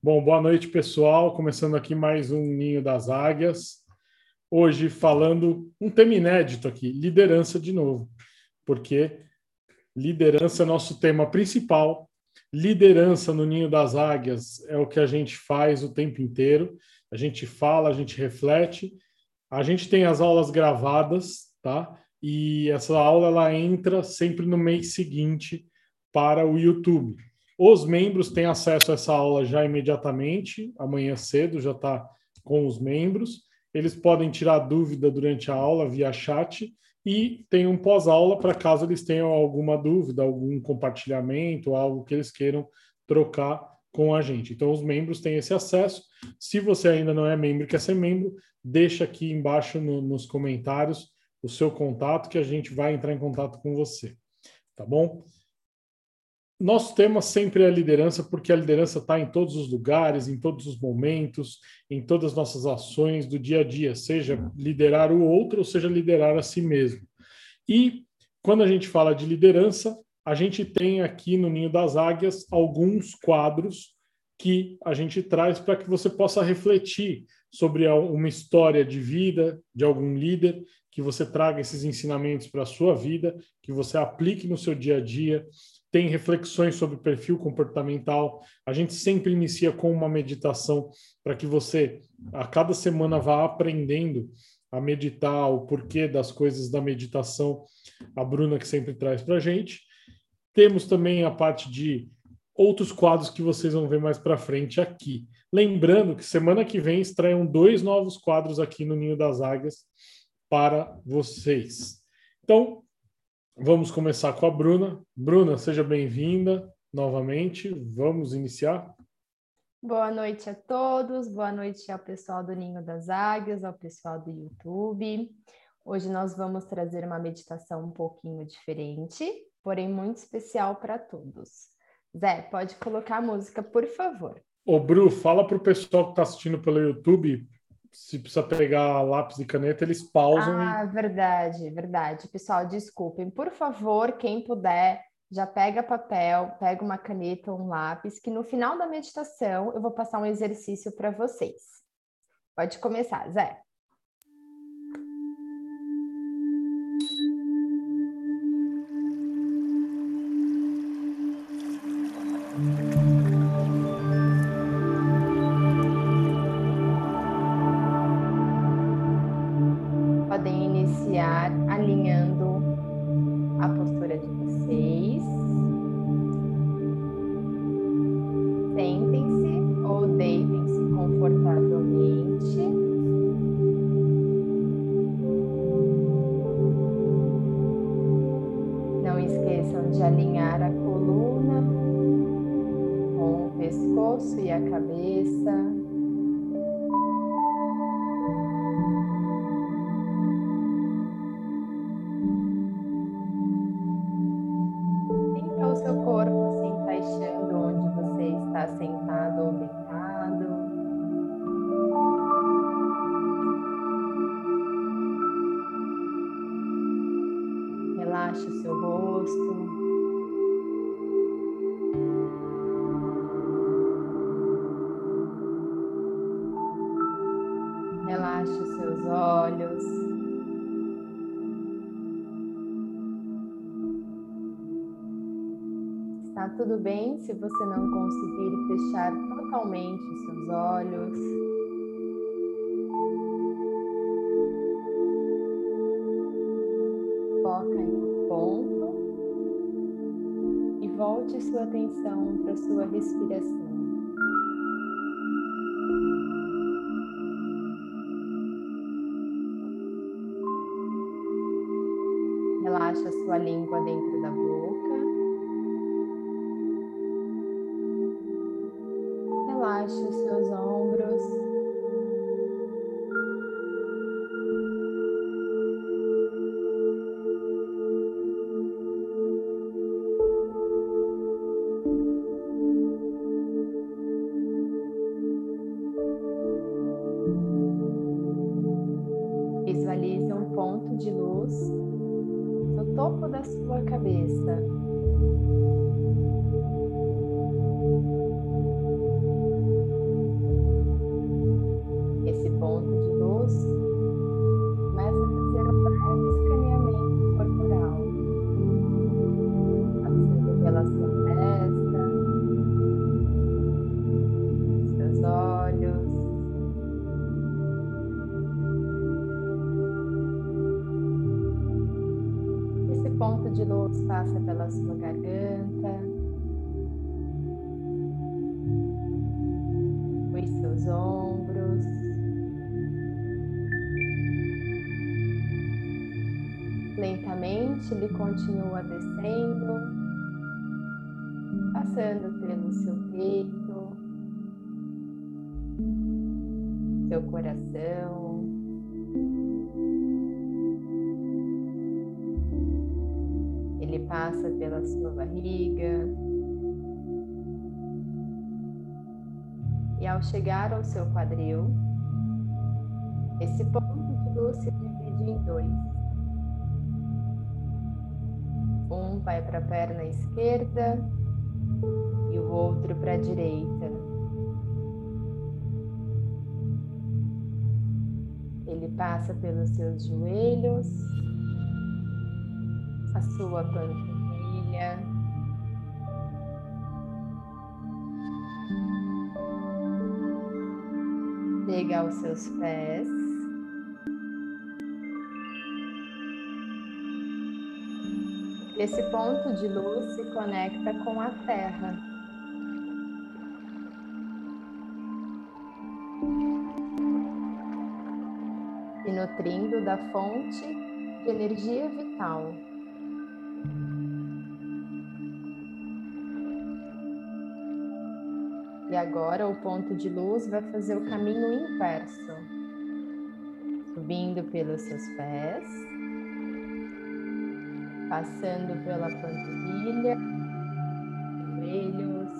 Bom, boa noite, pessoal. Começando aqui mais um Ninho das Águias. Hoje falando um tema inédito aqui, liderança de novo, porque liderança é nosso tema principal. Liderança no Ninho das Águias é o que a gente faz o tempo inteiro. A gente fala, a gente reflete. A gente tem as aulas gravadas, tá? E essa aula ela entra sempre no mês seguinte para o YouTube. Os membros têm acesso a essa aula já imediatamente, amanhã cedo já está com os membros. Eles podem tirar dúvida durante a aula via chat e tem um pós-aula para caso eles tenham alguma dúvida, algum compartilhamento, algo que eles queiram trocar com a gente. Então, os membros têm esse acesso. Se você ainda não é membro e quer ser membro, deixa aqui embaixo no, nos comentários o seu contato que a gente vai entrar em contato com você. Tá bom? Nosso tema sempre é a liderança, porque a liderança está em todos os lugares, em todos os momentos, em todas as nossas ações do dia a dia, seja liderar o outro ou seja liderar a si mesmo. E quando a gente fala de liderança, a gente tem aqui no Ninho das Águias alguns quadros que a gente traz para que você possa refletir sobre uma história de vida de algum líder, que você traga esses ensinamentos para a sua vida, que você aplique no seu dia a dia tem reflexões sobre perfil comportamental. A gente sempre inicia com uma meditação para que você, a cada semana, vá aprendendo a meditar, o porquê das coisas da meditação. A Bruna que sempre traz para a gente. Temos também a parte de outros quadros que vocês vão ver mais para frente aqui. Lembrando que semana que vem estreiam dois novos quadros aqui no Ninho das Águias para vocês. Então, Vamos começar com a Bruna. Bruna, seja bem-vinda novamente. Vamos iniciar. Boa noite a todos, boa noite ao pessoal do Ninho das Águias, ao pessoal do YouTube. Hoje nós vamos trazer uma meditação um pouquinho diferente, porém muito especial para todos. Zé, pode colocar a música, por favor. Ô, Bru, fala para o pessoal que está assistindo pelo YouTube se precisa pegar lápis e caneta, eles pausam. Ah, e... verdade, verdade. Pessoal, desculpem. Por favor, quem puder, já pega papel, pega uma caneta um lápis, que no final da meditação eu vou passar um exercício para vocês. Pode começar, Zé. Tudo bem se você não conseguir fechar totalmente os seus olhos. Foca em um ponto e volte sua atenção para sua respiração. Língua dentro coração. Ele passa pela sua barriga. E ao chegar ao seu quadril, esse ponto de luz se divide em dois. Um vai para a perna esquerda e o outro para a direita. Ele passa pelos seus joelhos, a sua panturrilha, chega aos seus pés. Esse ponto de luz se conecta com a Terra. Nutrindo da fonte de energia vital. E agora o ponto de luz vai fazer o caminho inverso, subindo pelos seus pés passando pela panturrilha, joelhos.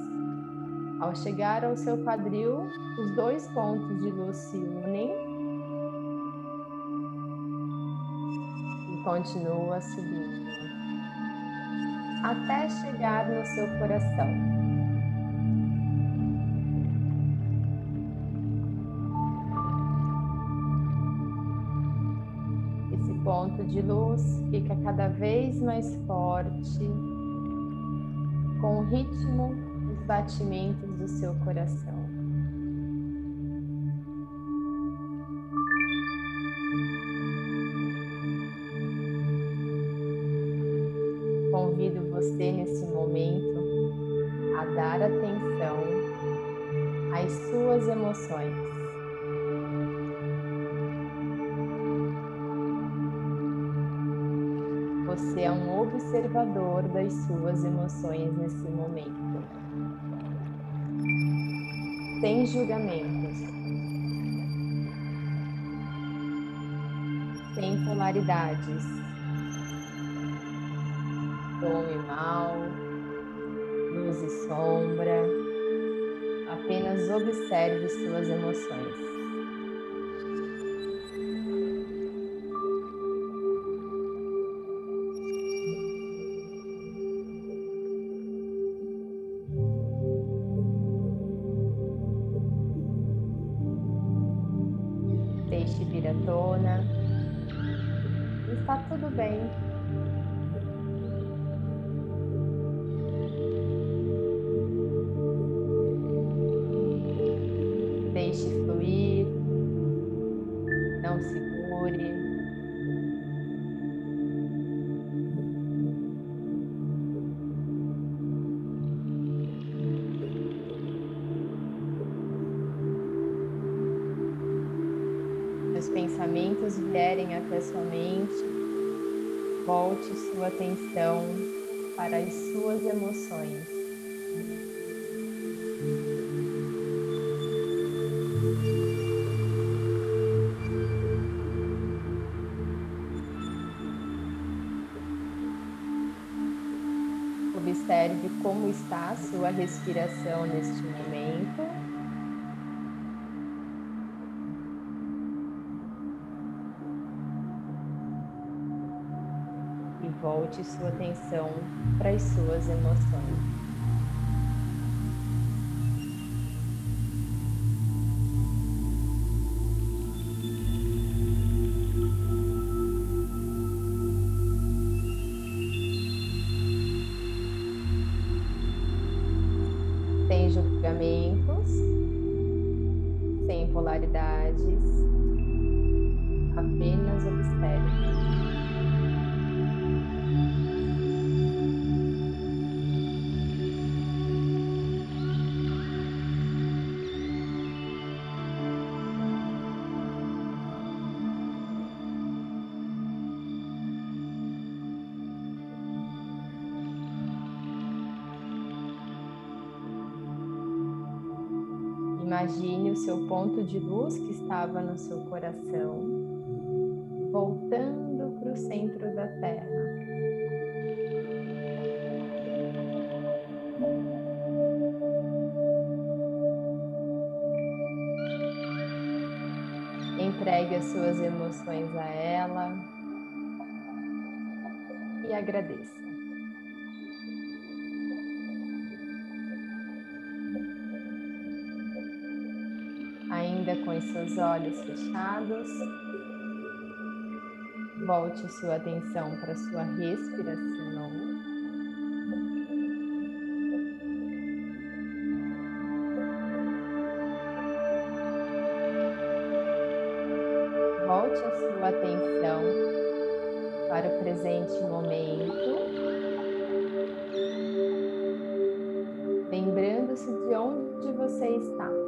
Ao chegar ao seu quadril, os dois pontos de luz se unem continua subindo até chegar no seu coração. ponto de luz fica cada vez mais forte com o ritmo dos batimentos do seu coração. Emoções. Você é um observador das suas emoções nesse momento. Sem julgamentos. Sem polaridades. Bom e mal, luz e sombra. Apenas observe suas emoções. tudo bem. Está a sua respiração neste momento. volte sua atenção para as suas emoções. Imagine o seu ponto de luz que estava no seu coração, voltando para o centro da Terra. Entregue as suas emoções a ela e agradeça. Ainda com os seus olhos fechados, volte sua atenção para sua respiração. Volte a sua atenção para o presente momento, lembrando-se de onde você está.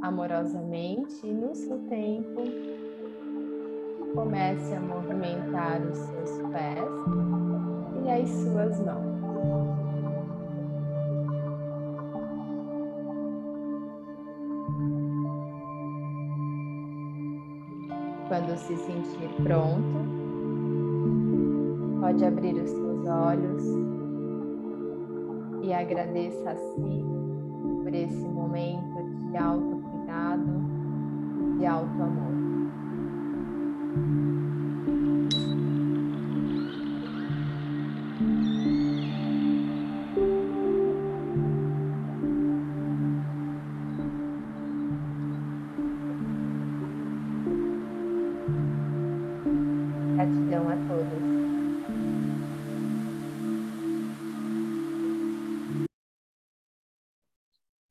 Amorosamente e no seu tempo, comece a movimentar os seus pés e as suas mãos. Quando se sentir pronto, pode abrir os seus olhos e agradeça a si por esse momento de autocuidado, de auto amor. Gratidão a todos.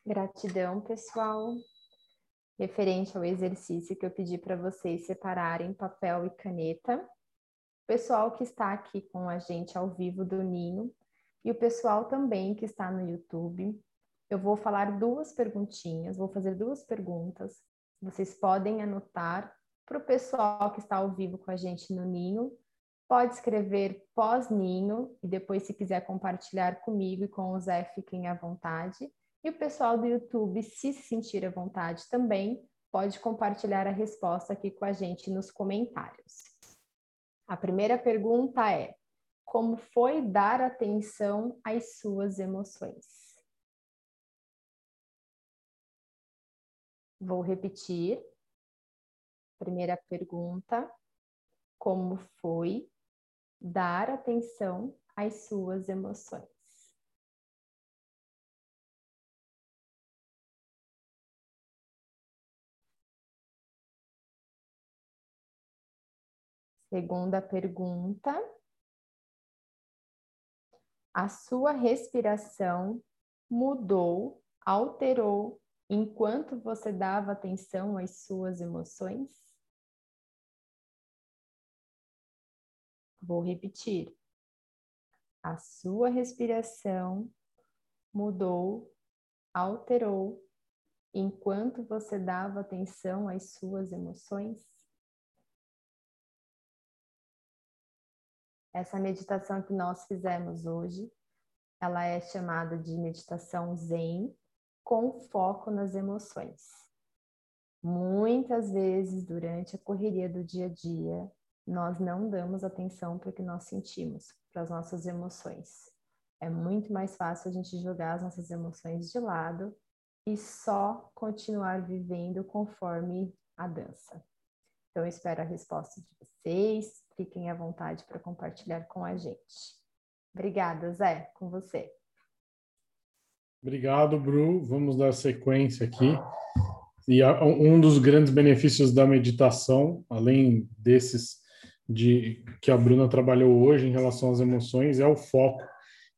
Gratidão, pessoal. Referente ao exercício que eu pedi para vocês separarem papel e caneta. O pessoal que está aqui com a gente ao vivo do Ninho e o pessoal também que está no YouTube. Eu vou falar duas perguntinhas, vou fazer duas perguntas. Vocês podem anotar para o pessoal que está ao vivo com a gente no Ninho. Pode escrever pós-ninho e depois, se quiser compartilhar comigo e com o Zé, fiquem à vontade. E o pessoal do YouTube, se se sentir à vontade também, pode compartilhar a resposta aqui com a gente nos comentários. A primeira pergunta é: como foi dar atenção às suas emoções? Vou repetir. Primeira pergunta: como foi dar atenção às suas emoções? Segunda pergunta. A sua respiração mudou, alterou enquanto você dava atenção às suas emoções? Vou repetir. A sua respiração mudou, alterou enquanto você dava atenção às suas emoções? Essa meditação que nós fizemos hoje, ela é chamada de meditação Zen com foco nas emoções. Muitas vezes durante a correria do dia a dia, nós não damos atenção para o que nós sentimos, para as nossas emoções. É muito mais fácil a gente jogar as nossas emoções de lado e só continuar vivendo conforme a dança. Então, eu espero a resposta de vocês. Fiquem à vontade para compartilhar com a gente. Obrigada, Zé, com você. Obrigado, Bru. Vamos dar sequência aqui. E um dos grandes benefícios da meditação, além desses de que a Bruna trabalhou hoje em relação às emoções, é o foco.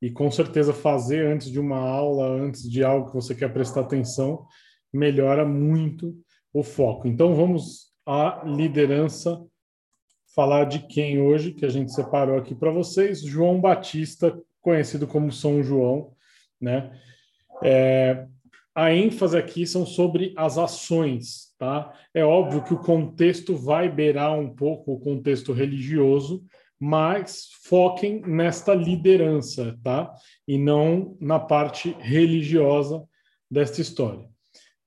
E com certeza fazer antes de uma aula, antes de algo que você quer prestar atenção, melhora muito o foco. Então vamos à liderança falar de quem hoje, que a gente separou aqui para vocês, João Batista, conhecido como São João, né? É, a ênfase aqui são sobre as ações, tá? É óbvio que o contexto vai beirar um pouco o contexto religioso, mas foquem nesta liderança, tá? E não na parte religiosa desta história.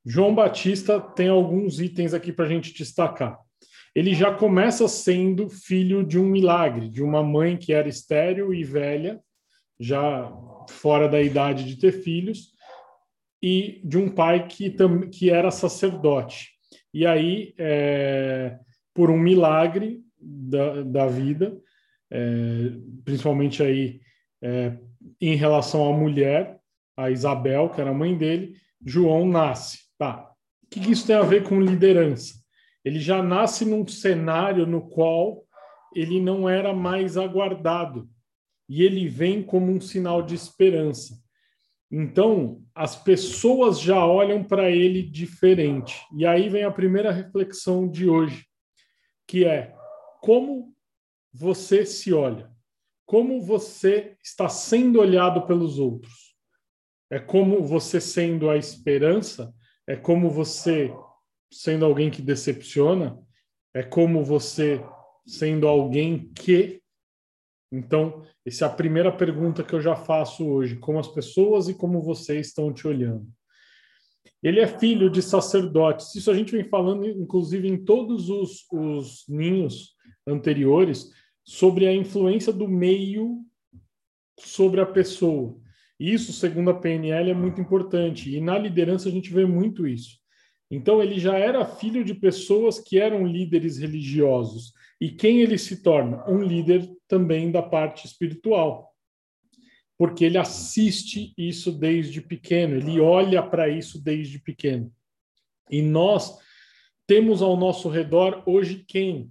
João Batista tem alguns itens aqui para a gente destacar. Ele já começa sendo filho de um milagre, de uma mãe que era estéril e velha, já fora da idade de ter filhos, e de um pai que, que era sacerdote. E aí, é, por um milagre da, da vida, é, principalmente aí é, em relação à mulher, a Isabel, que era a mãe dele, João nasce. Tá. O que isso tem a ver com liderança? Ele já nasce num cenário no qual ele não era mais aguardado e ele vem como um sinal de esperança. Então, as pessoas já olham para ele diferente. E aí vem a primeira reflexão de hoje, que é como você se olha? Como você está sendo olhado pelos outros? É como você sendo a esperança? É como você sendo alguém que decepciona? É como você sendo alguém que então, essa é a primeira pergunta que eu já faço hoje: como as pessoas e como você estão te olhando. Ele é filho de sacerdotes. Isso a gente vem falando, inclusive, em todos os, os ninhos anteriores, sobre a influência do meio sobre a pessoa. Isso, segundo a PNL, é muito importante. E na liderança a gente vê muito isso. Então, ele já era filho de pessoas que eram líderes religiosos. E quem ele se torna? Um líder também da parte espiritual. Porque ele assiste isso desde pequeno, ele olha para isso desde pequeno. E nós temos ao nosso redor hoje quem?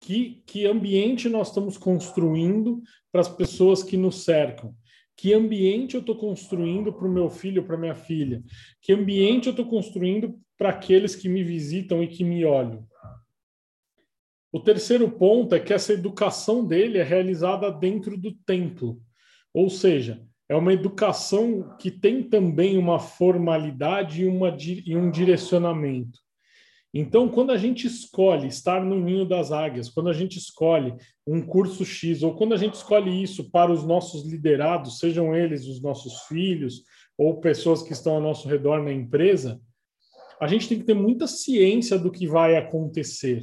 Que, que ambiente nós estamos construindo para as pessoas que nos cercam? Que ambiente eu estou construindo para o meu filho, para minha filha? Que ambiente eu estou construindo para aqueles que me visitam e que me olham? O terceiro ponto é que essa educação dele é realizada dentro do templo, ou seja, é uma educação que tem também uma formalidade e, uma, e um direcionamento. Então, quando a gente escolhe estar no ninho das águias, quando a gente escolhe um curso X, ou quando a gente escolhe isso para os nossos liderados, sejam eles os nossos filhos ou pessoas que estão ao nosso redor na empresa, a gente tem que ter muita ciência do que vai acontecer.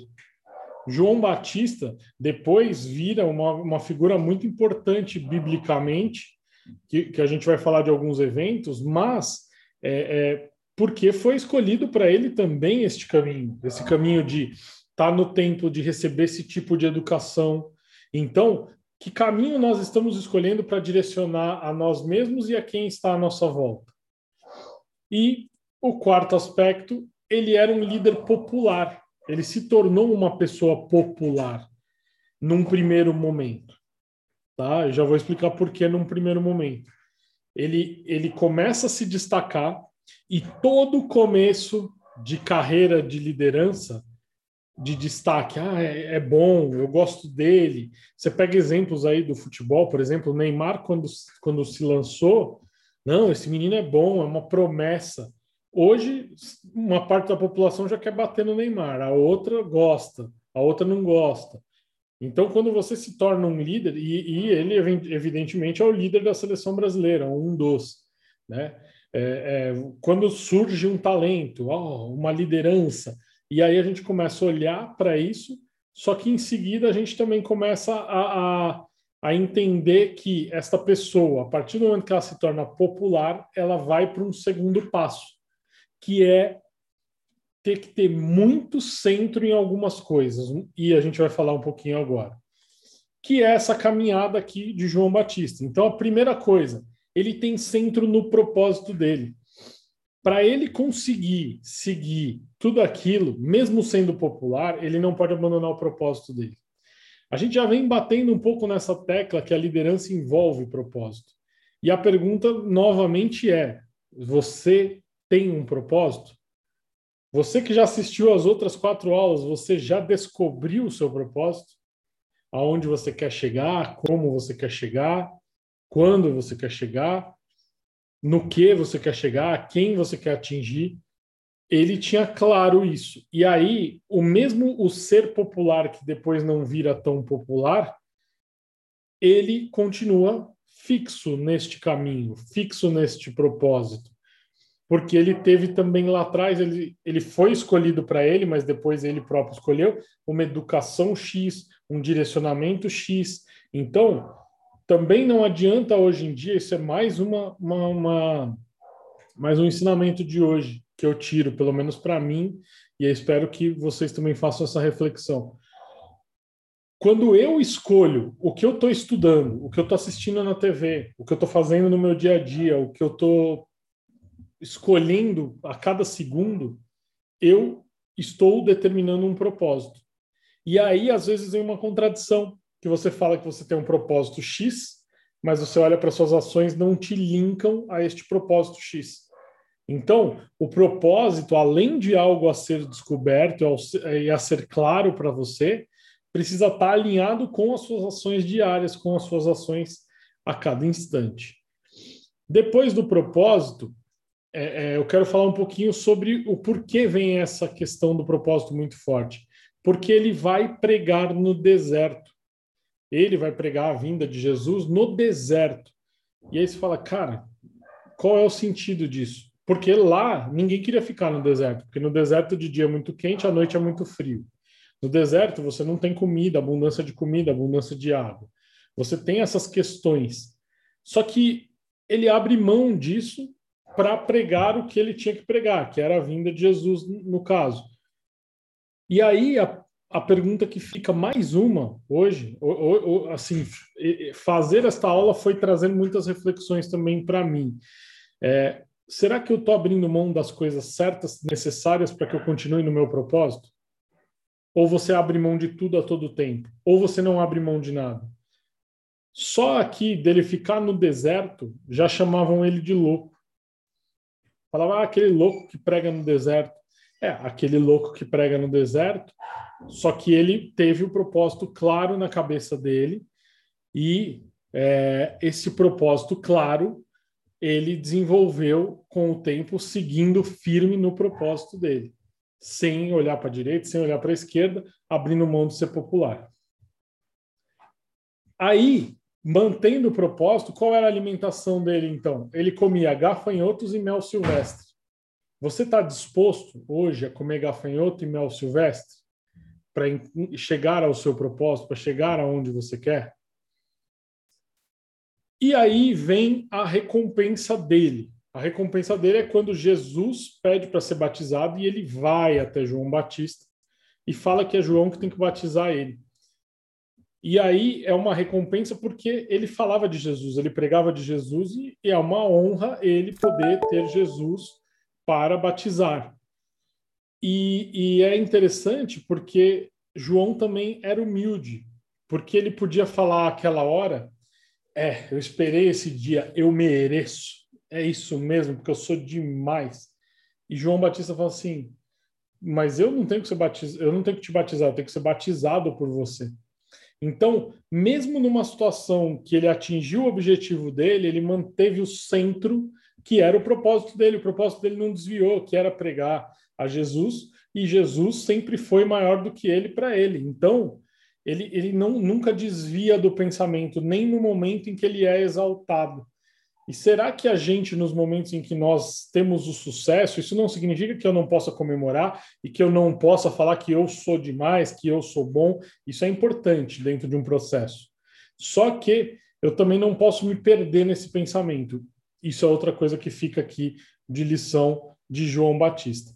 João Batista depois vira uma, uma figura muito importante biblicamente, que, que a gente vai falar de alguns eventos, mas é, é, porque foi escolhido para ele também este caminho, esse caminho de estar tá no tempo, de receber esse tipo de educação. Então, que caminho nós estamos escolhendo para direcionar a nós mesmos e a quem está à nossa volta? E o quarto aspecto, ele era um líder popular. Ele se tornou uma pessoa popular num primeiro momento. Tá? Eu já vou explicar por que num primeiro momento. Ele, ele começa a se destacar e todo começo de carreira de liderança, de destaque, ah, é, é, bom, eu gosto dele. Você pega exemplos aí do futebol, por exemplo, o Neymar, quando, quando se lançou, não, esse menino é bom, é uma promessa. Hoje, uma parte da população já quer bater no Neymar, a outra gosta, a outra não gosta. Então, quando você se torna um líder, e, e ele, evidentemente, é o líder da seleção brasileira, um dos, né? É, é, quando surge um talento, oh, uma liderança, e aí a gente começa a olhar para isso, só que em seguida a gente também começa a, a, a entender que esta pessoa, a partir do momento que ela se torna popular, ela vai para um segundo passo que é ter que ter muito centro em algumas coisas, e a gente vai falar um pouquinho agora, que é essa caminhada aqui de João Batista. Então, a primeira coisa, ele tem centro no propósito dele. para ele conseguir seguir tudo aquilo, mesmo sendo popular, ele não pode abandonar o propósito dele. A gente já vem batendo um pouco nessa tecla que a liderança envolve propósito. E a pergunta novamente é: você tem um propósito? Você que já assistiu às outras quatro aulas, você já descobriu o seu propósito? Aonde você quer chegar? Como você quer chegar? Quando você quer chegar? No que você quer chegar? Quem você quer atingir? Ele tinha claro isso. E aí, o mesmo o ser popular que depois não vira tão popular, ele continua fixo neste caminho, fixo neste propósito porque ele teve também lá atrás, ele, ele foi escolhido para ele, mas depois ele próprio escolheu uma educação X, um direcionamento X. Então, também não adianta hoje em dia, isso é mais uma, uma, uma mais um ensinamento de hoje que eu tiro, pelo menos para mim, e espero que vocês também façam essa reflexão. Quando eu escolho o que eu estou estudando, o que eu estou assistindo na TV, o que eu estou fazendo no meu dia a dia, o que eu estou escolhendo a cada segundo, eu estou determinando um propósito. E aí, às vezes, vem uma contradição, que você fala que você tem um propósito X, mas você olha para suas ações não te linkam a este propósito X. Então, o propósito, além de algo a ser descoberto e a ser claro para você, precisa estar alinhado com as suas ações diárias, com as suas ações a cada instante. Depois do propósito, é, é, eu quero falar um pouquinho sobre o porquê vem essa questão do propósito muito forte. Porque ele vai pregar no deserto. Ele vai pregar a vinda de Jesus no deserto. E aí você fala, cara, qual é o sentido disso? Porque lá ninguém queria ficar no deserto, porque no deserto de dia é muito quente, à noite é muito frio. No deserto você não tem comida, abundância de comida, abundância de água. Você tem essas questões. Só que ele abre mão disso para pregar o que ele tinha que pregar, que era a vinda de Jesus, no caso. E aí a, a pergunta que fica mais uma hoje, ou, ou, assim, fazer esta aula foi trazer muitas reflexões também para mim. É, será que eu estou abrindo mão das coisas certas, necessárias para que eu continue no meu propósito? Ou você abre mão de tudo a todo tempo? Ou você não abre mão de nada? Só aqui dele ficar no deserto já chamavam ele de louco. Falava, ah, aquele louco que prega no deserto. É, aquele louco que prega no deserto, só que ele teve o propósito claro na cabeça dele e é, esse propósito claro ele desenvolveu com o tempo, seguindo firme no propósito dele, sem olhar para a direita, sem olhar para a esquerda, abrindo mão de ser popular. Aí Mantendo o propósito, qual era a alimentação dele então? Ele comia gafanhotos e mel silvestre. Você está disposto hoje a comer gafanhoto e mel silvestre para chegar ao seu propósito, para chegar aonde você quer? E aí vem a recompensa dele. A recompensa dele é quando Jesus pede para ser batizado e ele vai até João Batista e fala que é João que tem que batizar ele. E aí é uma recompensa porque ele falava de Jesus, ele pregava de Jesus e é uma honra ele poder ter Jesus para batizar. E, e é interessante porque João também era humilde, porque ele podia falar aquela hora: é, eu esperei esse dia, eu mereço, é isso mesmo, porque eu sou demais. E João Batista fala assim: mas eu não tenho que ser batizado, eu não tenho que te batizar, eu tenho que ser batizado por você. Então, mesmo numa situação que ele atingiu o objetivo dele, ele manteve o centro, que era o propósito dele. O propósito dele não desviou, que era pregar a Jesus, e Jesus sempre foi maior do que ele para ele. Então, ele, ele não, nunca desvia do pensamento, nem no momento em que ele é exaltado. E será que a gente, nos momentos em que nós temos o sucesso, isso não significa que eu não possa comemorar e que eu não possa falar que eu sou demais, que eu sou bom? Isso é importante dentro de um processo. Só que eu também não posso me perder nesse pensamento. Isso é outra coisa que fica aqui de lição de João Batista.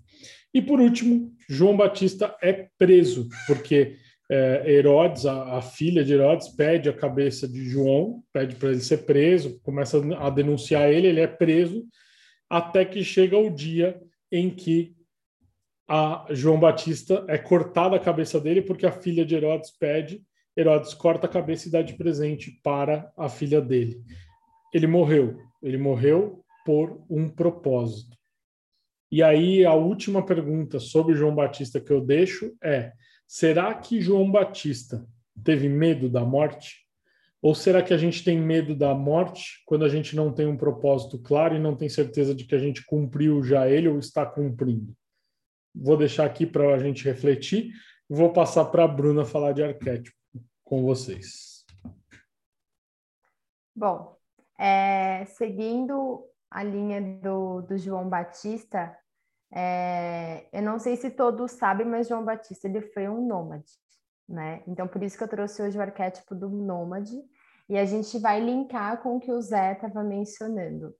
E por último, João Batista é preso, porque é, Herodes, a, a, filha de Herodes, pede a cabeça de João, pede para ele ser preso, começa a denunciar ele, ele é preso até que chega o dia em que João Batista é cortada a cabeça dele porque a filha de Herodes pede, Herodes corta a cabeça e dá de presente para a filha dele. Ele morreu, ele morreu por um propósito. E aí a última pergunta sobre João Batista que eu deixo é: será que João Batista teve medo da morte? Ou será que a gente tem medo da morte quando a gente não tem um propósito claro e não tem certeza de que a gente cumpriu já ele ou está cumprindo? Vou deixar aqui para a gente refletir. Vou passar para a Bruna falar de arquétipo com vocês. Bom, é, seguindo a linha do, do João Batista, é, eu não sei se todos sabem, mas João Batista ele foi um nômade, né? Então, por isso que eu trouxe hoje o arquétipo do nômade, e a gente vai linkar com o que o Zé estava mencionando.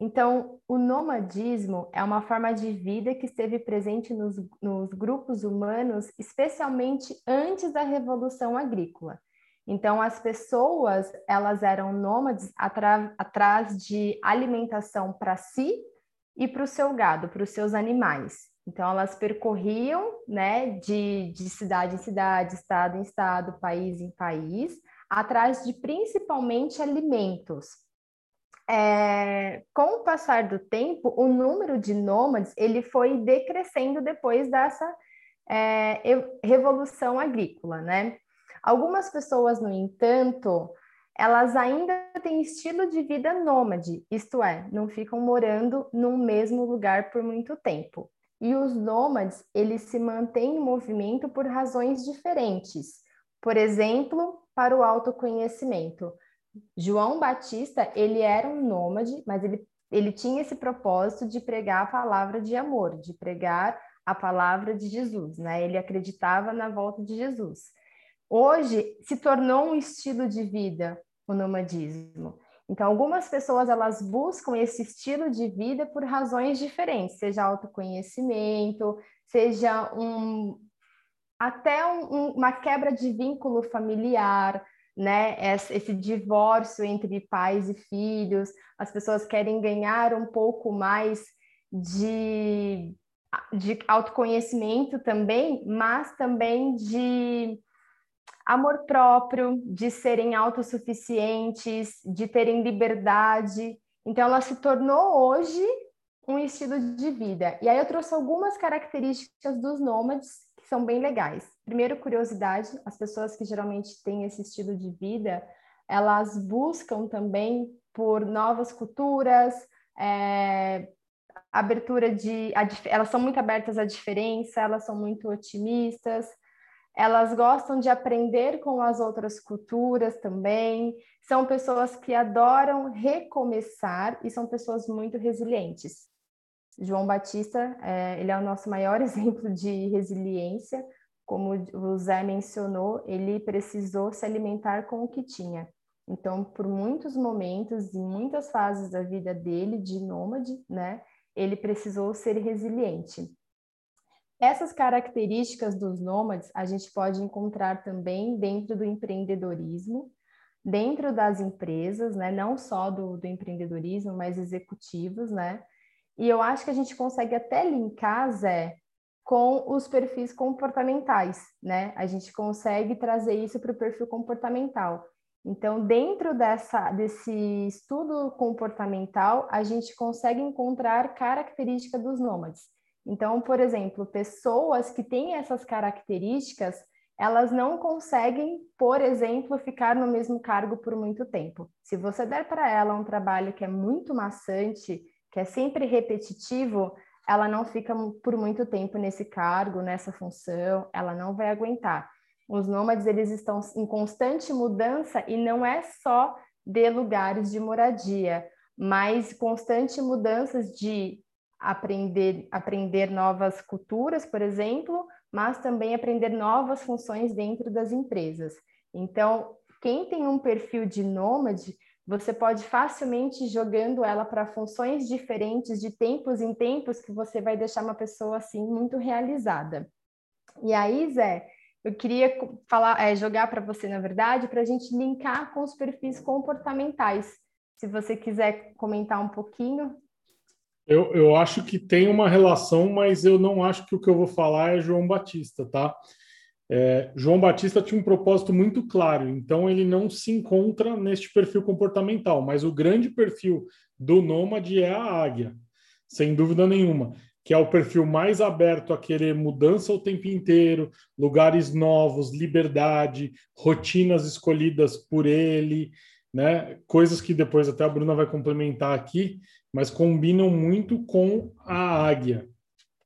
Então, o nomadismo é uma forma de vida que esteve presente nos, nos grupos humanos, especialmente antes da Revolução Agrícola. Então, as pessoas, elas eram nômades atrás de alimentação para si e para o seu gado, para os seus animais. Então, elas percorriam, né, de, de cidade em cidade, estado em estado, país em país, atrás de principalmente alimentos. É, com o passar do tempo, o número de nômades ele foi decrescendo depois dessa é, revolução agrícola, né? Algumas pessoas, no entanto, elas ainda têm estilo de vida nômade, isto é, não ficam morando num mesmo lugar por muito tempo. E os nômades, eles se mantêm em movimento por razões diferentes. Por exemplo, para o autoconhecimento. João Batista, ele era um nômade, mas ele, ele tinha esse propósito de pregar a palavra de amor, de pregar a palavra de Jesus, né? Ele acreditava na volta de Jesus hoje se tornou um estilo de vida o nomadismo. Então, algumas pessoas elas buscam esse estilo de vida por razões diferentes, seja autoconhecimento, seja um até um, uma quebra de vínculo familiar, né? Esse divórcio entre pais e filhos, as pessoas querem ganhar um pouco mais de, de autoconhecimento também, mas também de amor próprio, de serem autossuficientes, de terem liberdade. Então, ela se tornou hoje um estilo de vida. E aí eu trouxe algumas características dos nômades que são bem legais. Primeiro, curiosidade, as pessoas que geralmente têm esse estilo de vida, elas buscam também por novas culturas, é, abertura de, elas são muito abertas à diferença, elas são muito otimistas, elas gostam de aprender com as outras culturas também, são pessoas que adoram recomeçar e são pessoas muito resilientes. João Batista, é, ele é o nosso maior exemplo de resiliência, como o Zé mencionou, ele precisou se alimentar com o que tinha. Então, por muitos momentos e muitas fases da vida dele de nômade, né, ele precisou ser resiliente. Essas características dos nômades a gente pode encontrar também dentro do empreendedorismo, dentro das empresas, né? não só do, do empreendedorismo, mas executivos, né? E eu acho que a gente consegue até linkar, Zé, com os perfis comportamentais, né? A gente consegue trazer isso para o perfil comportamental. Então, dentro dessa, desse estudo comportamental, a gente consegue encontrar características dos nômades. Então, por exemplo, pessoas que têm essas características, elas não conseguem, por exemplo, ficar no mesmo cargo por muito tempo. Se você der para ela um trabalho que é muito maçante, que é sempre repetitivo, ela não fica por muito tempo nesse cargo, nessa função, ela não vai aguentar. Os nômades eles estão em constante mudança e não é só de lugares de moradia, mas constante mudanças de aprender, aprender novas culturas, por exemplo, mas também aprender novas funções dentro das empresas. Então, quem tem um perfil de nômade, você pode facilmente jogando ela para funções diferentes de tempos em tempos que você vai deixar uma pessoa assim muito realizada. E aí, Zé, eu queria falar, é, jogar para você, na verdade, para a gente linkar com os perfis comportamentais. Se você quiser comentar um pouquinho. Eu, eu acho que tem uma relação, mas eu não acho que o que eu vou falar é João Batista, tá? É, João Batista tinha um propósito muito claro, então ele não se encontra neste perfil comportamental, mas o grande perfil do nômade é a águia, sem dúvida nenhuma, que é o perfil mais aberto a querer mudança o tempo inteiro, lugares novos, liberdade, rotinas escolhidas por ele, né? Coisas que depois até a Bruna vai complementar aqui, mas combinam muito com a águia,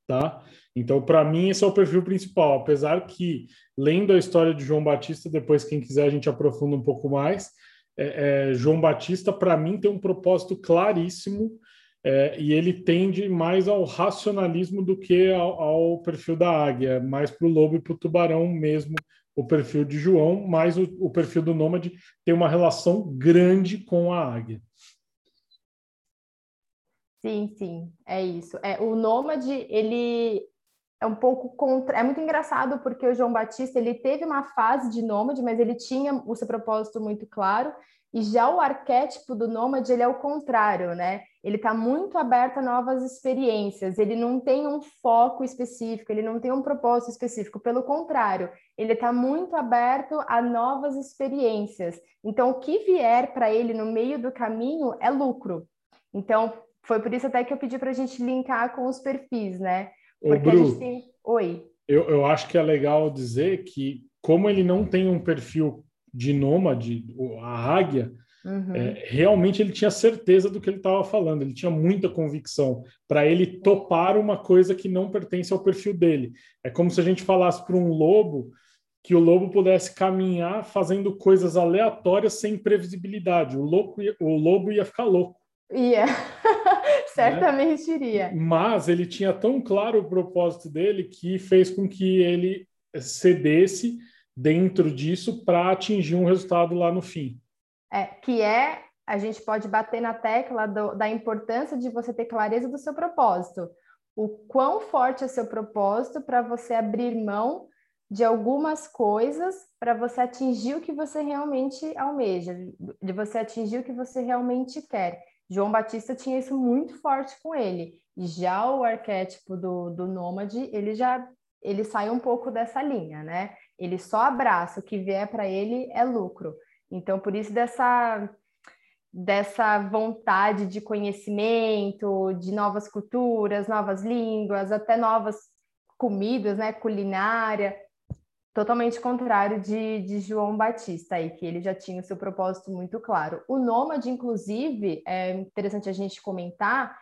tá? Então, para mim, esse é o perfil principal. Apesar que, lendo a história de João Batista, depois, quem quiser, a gente aprofunda um pouco mais. É, é, João Batista, para mim, tem um propósito claríssimo é, e ele tende mais ao racionalismo do que ao, ao perfil da águia, mais para o lobo e para o tubarão mesmo, o perfil de João, mas o, o perfil do nômade tem uma relação grande com a águia. Sim, sim, é isso. É, o nômade, ele é um pouco contra. É muito engraçado porque o João Batista ele teve uma fase de nômade, mas ele tinha o seu propósito muito claro. E já o arquétipo do nômade ele é o contrário, né? Ele está muito aberto a novas experiências. Ele não tem um foco específico, ele não tem um propósito específico. Pelo contrário, ele está muito aberto a novas experiências. Então, o que vier para ele no meio do caminho é lucro. Então, foi por isso até que eu pedi para a gente linkar com os perfis, né? Porque Ô, Bru, a gente tem... Oi. Eu, eu acho que é legal dizer que, como ele não tem um perfil de nômade, a águia, uhum. é, realmente ele tinha certeza do que ele estava falando, ele tinha muita convicção para ele topar uma coisa que não pertence ao perfil dele. É como se a gente falasse para um lobo que o lobo pudesse caminhar fazendo coisas aleatórias sem previsibilidade. O, louco, o lobo ia ficar louco. Ia, certamente né? iria. Mas ele tinha tão claro o propósito dele que fez com que ele cedesse dentro disso para atingir um resultado lá no fim. É, que é, a gente pode bater na tecla do, da importância de você ter clareza do seu propósito. O quão forte é seu propósito para você abrir mão de algumas coisas para você atingir o que você realmente almeja, de você atingir o que você realmente quer. João Batista tinha isso muito forte com ele. E já o arquétipo do, do nômade, ele já ele sai um pouco dessa linha, né? Ele só abraça, o que vier para ele é lucro. Então, por isso dessa dessa vontade de conhecimento, de novas culturas, novas línguas, até novas comidas, né, culinária, totalmente contrário de, de João Batista aí, que ele já tinha o seu propósito muito claro. O nômade, inclusive, é interessante a gente comentar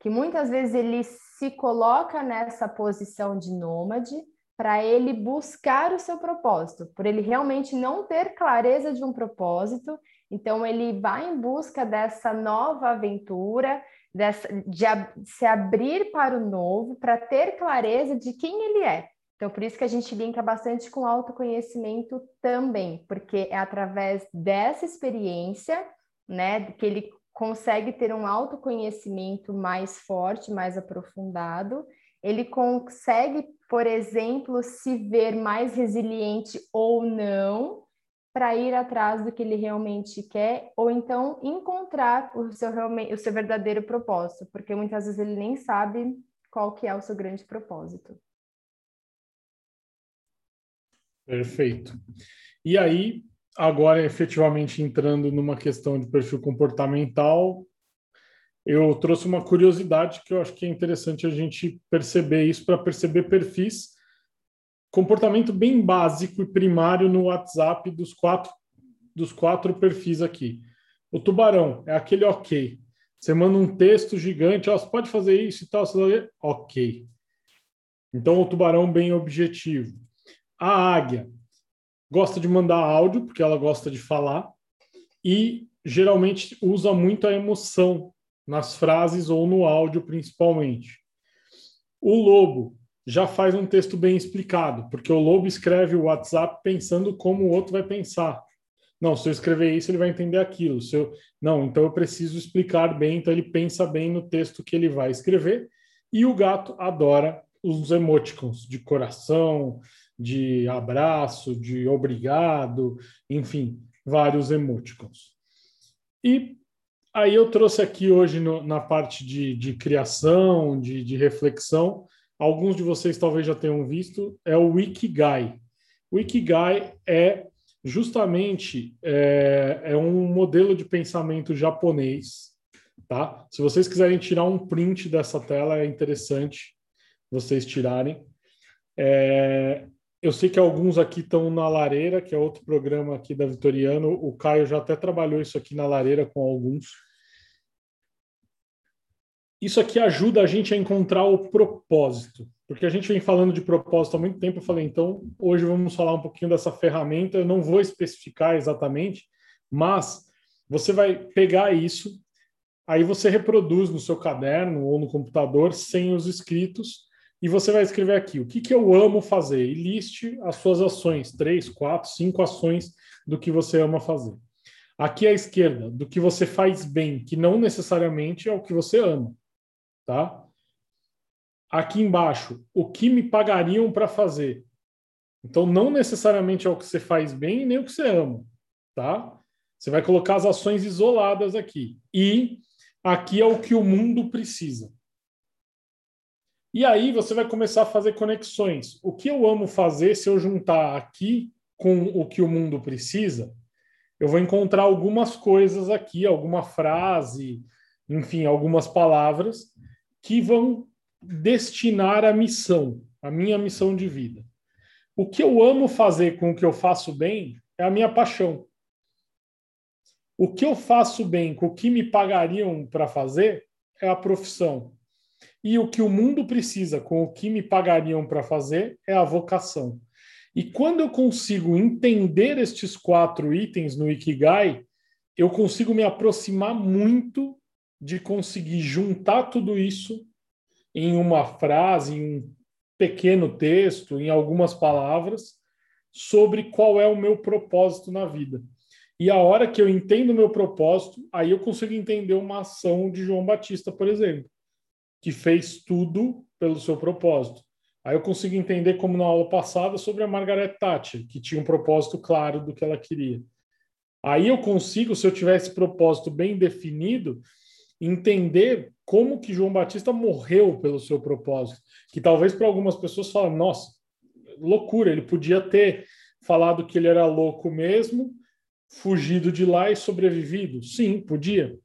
que muitas vezes ele se coloca nessa posição de nômade para ele buscar o seu propósito, por ele realmente não ter clareza de um propósito, então ele vai em busca dessa nova aventura, dessa, de ab se abrir para o novo, para ter clareza de quem ele é. Então, por isso que a gente linka bastante com autoconhecimento também, porque é através dessa experiência, né, que ele consegue ter um autoconhecimento mais forte, mais aprofundado, ele consegue por exemplo, se ver mais resiliente ou não para ir atrás do que ele realmente quer, ou então encontrar o seu, o seu verdadeiro propósito, porque muitas vezes ele nem sabe qual que é o seu grande propósito. Perfeito. E aí, agora efetivamente entrando numa questão de perfil comportamental, eu trouxe uma curiosidade que eu acho que é interessante a gente perceber isso para perceber perfis, comportamento bem básico e primário no WhatsApp dos quatro, dos quatro perfis aqui. O tubarão é aquele ok. Você manda um texto gigante, ó, você pode fazer isso e tal, você ok. Então, o tubarão bem objetivo. A águia gosta de mandar áudio, porque ela gosta de falar, e geralmente usa muito a emoção nas frases ou no áudio principalmente. O lobo já faz um texto bem explicado, porque o lobo escreve o WhatsApp pensando como o outro vai pensar. Não, se eu escrever isso, ele vai entender aquilo. Se eu... Não, então eu preciso explicar bem, então ele pensa bem no texto que ele vai escrever. E o gato adora os emoticons de coração, de abraço, de obrigado, enfim, vários emoticons. E aí eu trouxe aqui hoje no, na parte de, de criação, de, de, reflexão, alguns de vocês talvez já tenham visto, é o Wikigai. O Ikigai é justamente é, é um modelo de pensamento japonês, tá? Se vocês quiserem tirar um print dessa tela, é interessante vocês tirarem. É, eu sei que alguns aqui estão na Lareira, que é outro programa aqui da Vitoriano. O Caio já até trabalhou isso aqui na Lareira com alguns. Isso aqui ajuda a gente a encontrar o propósito, porque a gente vem falando de propósito há muito tempo. Eu falei, então, hoje vamos falar um pouquinho dessa ferramenta. Eu não vou especificar exatamente, mas você vai pegar isso, aí você reproduz no seu caderno ou no computador sem os escritos e você vai escrever aqui o que, que eu amo fazer e liste as suas ações, três, quatro, cinco ações do que você ama fazer. Aqui à esquerda, do que você faz bem, que não necessariamente é o que você ama, tá? Aqui embaixo, o que me pagariam para fazer. Então, não necessariamente é o que você faz bem nem o que você ama, tá? Você vai colocar as ações isoladas aqui. E aqui é o que o mundo precisa. E aí você vai começar a fazer conexões. O que eu amo fazer, se eu juntar aqui com o que o mundo precisa, eu vou encontrar algumas coisas aqui, alguma frase, enfim, algumas palavras que vão destinar a missão, a minha missão de vida. O que eu amo fazer com o que eu faço bem é a minha paixão. O que eu faço bem com o que me pagariam para fazer é a profissão. E o que o mundo precisa, com o que me pagariam para fazer, é a vocação. E quando eu consigo entender estes quatro itens no Ikigai, eu consigo me aproximar muito de conseguir juntar tudo isso em uma frase, em um pequeno texto, em algumas palavras, sobre qual é o meu propósito na vida. E a hora que eu entendo o meu propósito, aí eu consigo entender uma ação de João Batista, por exemplo que fez tudo pelo seu propósito. Aí eu consigo entender, como na aula passada, sobre a Margaret Thatcher, que tinha um propósito claro do que ela queria. Aí eu consigo, se eu tivesse propósito bem definido, entender como que João Batista morreu pelo seu propósito. Que talvez para algumas pessoas falem, nossa, loucura, ele podia ter falado que ele era louco mesmo, fugido de lá e sobrevivido. Sim, podia.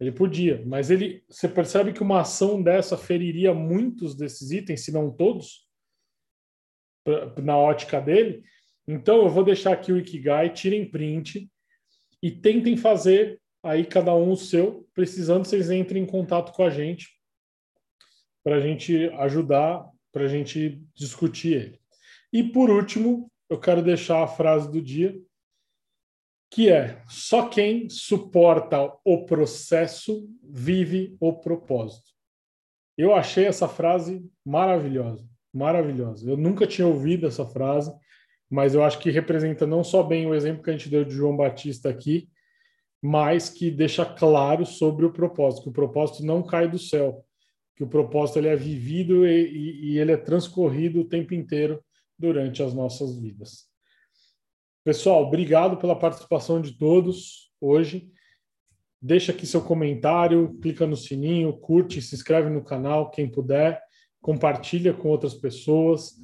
Ele podia, mas ele, você percebe que uma ação dessa feriria muitos desses itens, se não todos, na ótica dele. Então, eu vou deixar aqui o Ikigai, tirem print e tentem fazer aí cada um o seu. Precisando, vocês entrem em contato com a gente para a gente ajudar, para a gente discutir ele. E por último, eu quero deixar a frase do dia, que é só quem suporta o processo vive o propósito. Eu achei essa frase maravilhosa, maravilhosa. Eu nunca tinha ouvido essa frase, mas eu acho que representa não só bem o exemplo que a gente deu de João Batista aqui, mas que deixa claro sobre o propósito, que o propósito não cai do céu, que o propósito ele é vivido e, e, e ele é transcorrido o tempo inteiro durante as nossas vidas. Pessoal, obrigado pela participação de todos hoje. Deixa aqui seu comentário, clica no sininho, curte, se inscreve no canal, quem puder, compartilha com outras pessoas.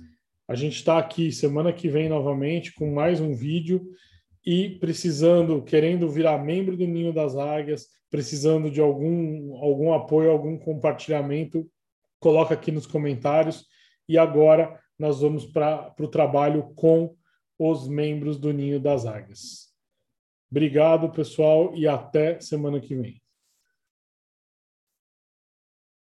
A gente está aqui semana que vem novamente com mais um vídeo e precisando, querendo virar membro do Ninho das Águias, precisando de algum, algum apoio, algum compartilhamento, coloca aqui nos comentários. E agora nós vamos para o trabalho com os membros do Ninho das Águias. Obrigado, pessoal, e até semana que vem.